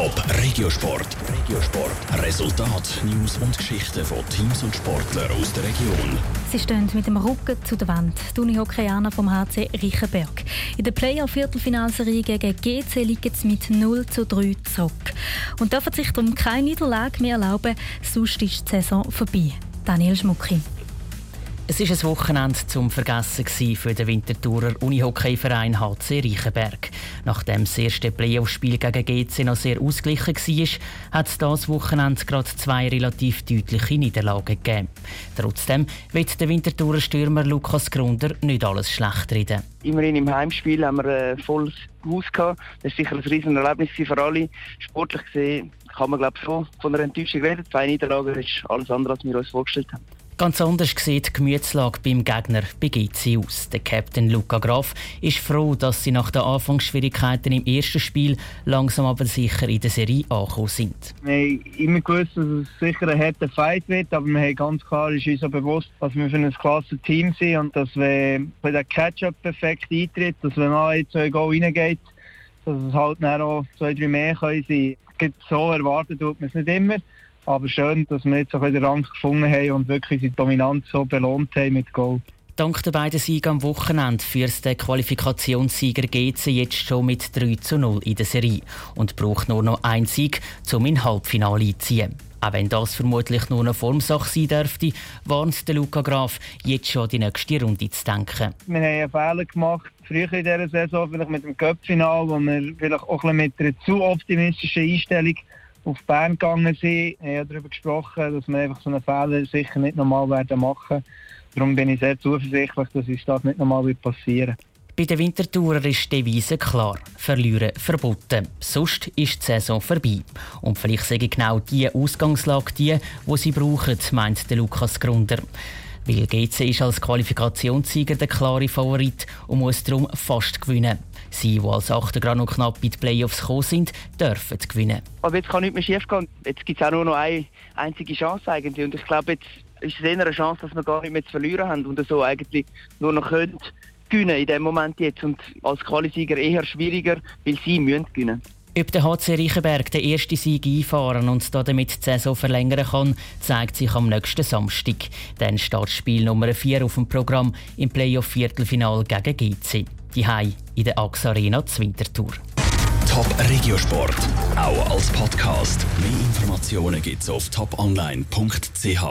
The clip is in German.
Top Regiosport. Regiosport. Resultat, News und Geschichten von Teams und Sportlern aus der Region. Sie stehen mit dem Rücken zu der Wand. Die Uni-Hockeyaner vom HC Riechenberg. In der Playoff-Viertelfinalserie gegen GC liegen sie mit 0 zu 3 zurück. Und dürfen sich darum keine Niederlage mehr erlauben, sonst ist die Saison vorbei. Daniel Schmucki. Es war ein Wochenende zum Vergessen für den Winterthurer Unihockeyverein HC Reichenberg. Nachdem das erste Playoff-Spiel gegen GC noch sehr ausgeglichen war, hat es dieses Wochenende gerade zwei relativ deutliche Niederlagen gegeben. Trotzdem wird der Winterthurer Stürmer Lukas Grunder nicht alles schlecht reden. Immerhin im Heimspiel haben wir ein volles Haus gehabt. Das war sicher ein riesen Erlebnis für alle. Sportlich gesehen kann man glaube ich von einer Enttäuschung reden. Zwei Niederlagen ist alles andere, als wir uns vorgestellt haben. Ganz anders sieht die Gemütslage beim Gegner bei GC aus. Der Captain Luca Graf ist froh, dass sie nach den Anfangsschwierigkeiten im ersten Spiel langsam aber sicher in der Serie angekommen sind. Wir haben immer gewusst, dass es sicher ein harter Fight wird, aber wir haben ganz klar ist uns bewusst, dass wir für ein klasse Team sind und dass wenn der Catch-up-Effekt eintritt, dass wenn man ein, zwei Goal reingeht, dass es halt dann auch zwei, drei mehr können sein. So erwartet tut man es nicht immer. Aber schön, dass wir jetzt auch wieder Rang gefunden haben und wirklich die Dominanz so belohnt haben mit Goal. Dank der beiden Siegen am Wochenende führt der Qualifikationssieger GC jetzt schon mit 3 zu 0 in der Serie und braucht nur noch einen Sieg, um in Halbfinale einzuziehen. Auch wenn das vermutlich nur eine Formsache sein dürfte, warnt der Luca Graf, jetzt schon die nächste Runde zu denken. Wir haben einen Fehler gemacht, früher in dieser Saison, vielleicht mit dem Cup-Final, wo wir vielleicht auch ein mit einer zu optimistischen Einstellung auf Bern gegangen sind. Wir haben darüber gesprochen, dass wir einfach so einen Fehler sicher nicht nochmal werden machen. Darum bin ich sehr zuversichtlich, dass uns das nicht nochmal passieren wird. Bei den Wintertourer ist die Devise klar: Verlieren verboten. Sonst ist die Saison vorbei. Und vielleicht ich genau die Ausgangslage die, die sie brauchen, meint der Lukas Grunder. Weil GC ist als Qualifikationssieger der klare Favorit und muss darum fast gewinnen. Sie, die als Achter gerade noch knapp in die Playoffs gekommen sind, dürfen gewinnen. Aber jetzt kann nichts mehr schief gehen. Jetzt gibt es auch nur noch eine einzige Chance eigentlich. Und ich glaube, jetzt ist es eher eine Chance, dass wir gar nicht mehr zu verlieren haben und so eigentlich nur noch können gewinnen in dem Moment jetzt. Und als Qualisieger eher schwieriger, weil sie müssen gewinnen. Ob der HC Reichenberg den ersten Sieg einfahren und damit die Saison verlängern kann, zeigt sich am nächsten Samstag. Dann steht Spiel Nummer 4 auf dem Programm im Playoff-Viertelfinal gegen GC. Die Hai in der AXA Arena Winterthur. Top Regiosport, auch als Podcast. Mehr Informationen gibt's auf toponline.ch.